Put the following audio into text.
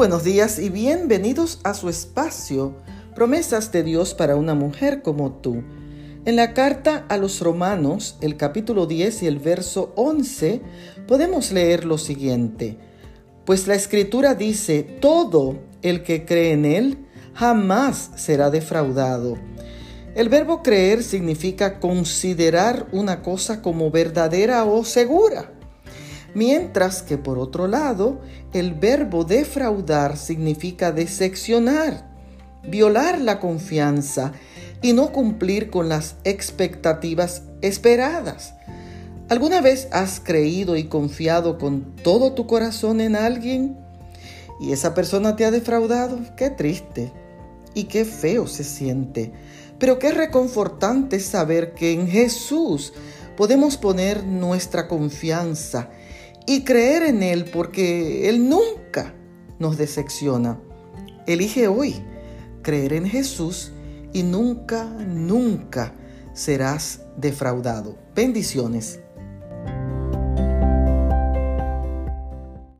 buenos días y bienvenidos a su espacio, promesas de Dios para una mujer como tú. En la carta a los romanos, el capítulo 10 y el verso 11, podemos leer lo siguiente. Pues la escritura dice, todo el que cree en él jamás será defraudado. El verbo creer significa considerar una cosa como verdadera o segura. Mientras que por otro lado, el verbo defraudar significa decepcionar, violar la confianza y no cumplir con las expectativas esperadas. ¿Alguna vez has creído y confiado con todo tu corazón en alguien y esa persona te ha defraudado? Qué triste y qué feo se siente. Pero qué reconfortante saber que en Jesús podemos poner nuestra confianza y creer en Él porque Él nunca nos decepciona. Elige hoy creer en Jesús y nunca, nunca serás defraudado. Bendiciones.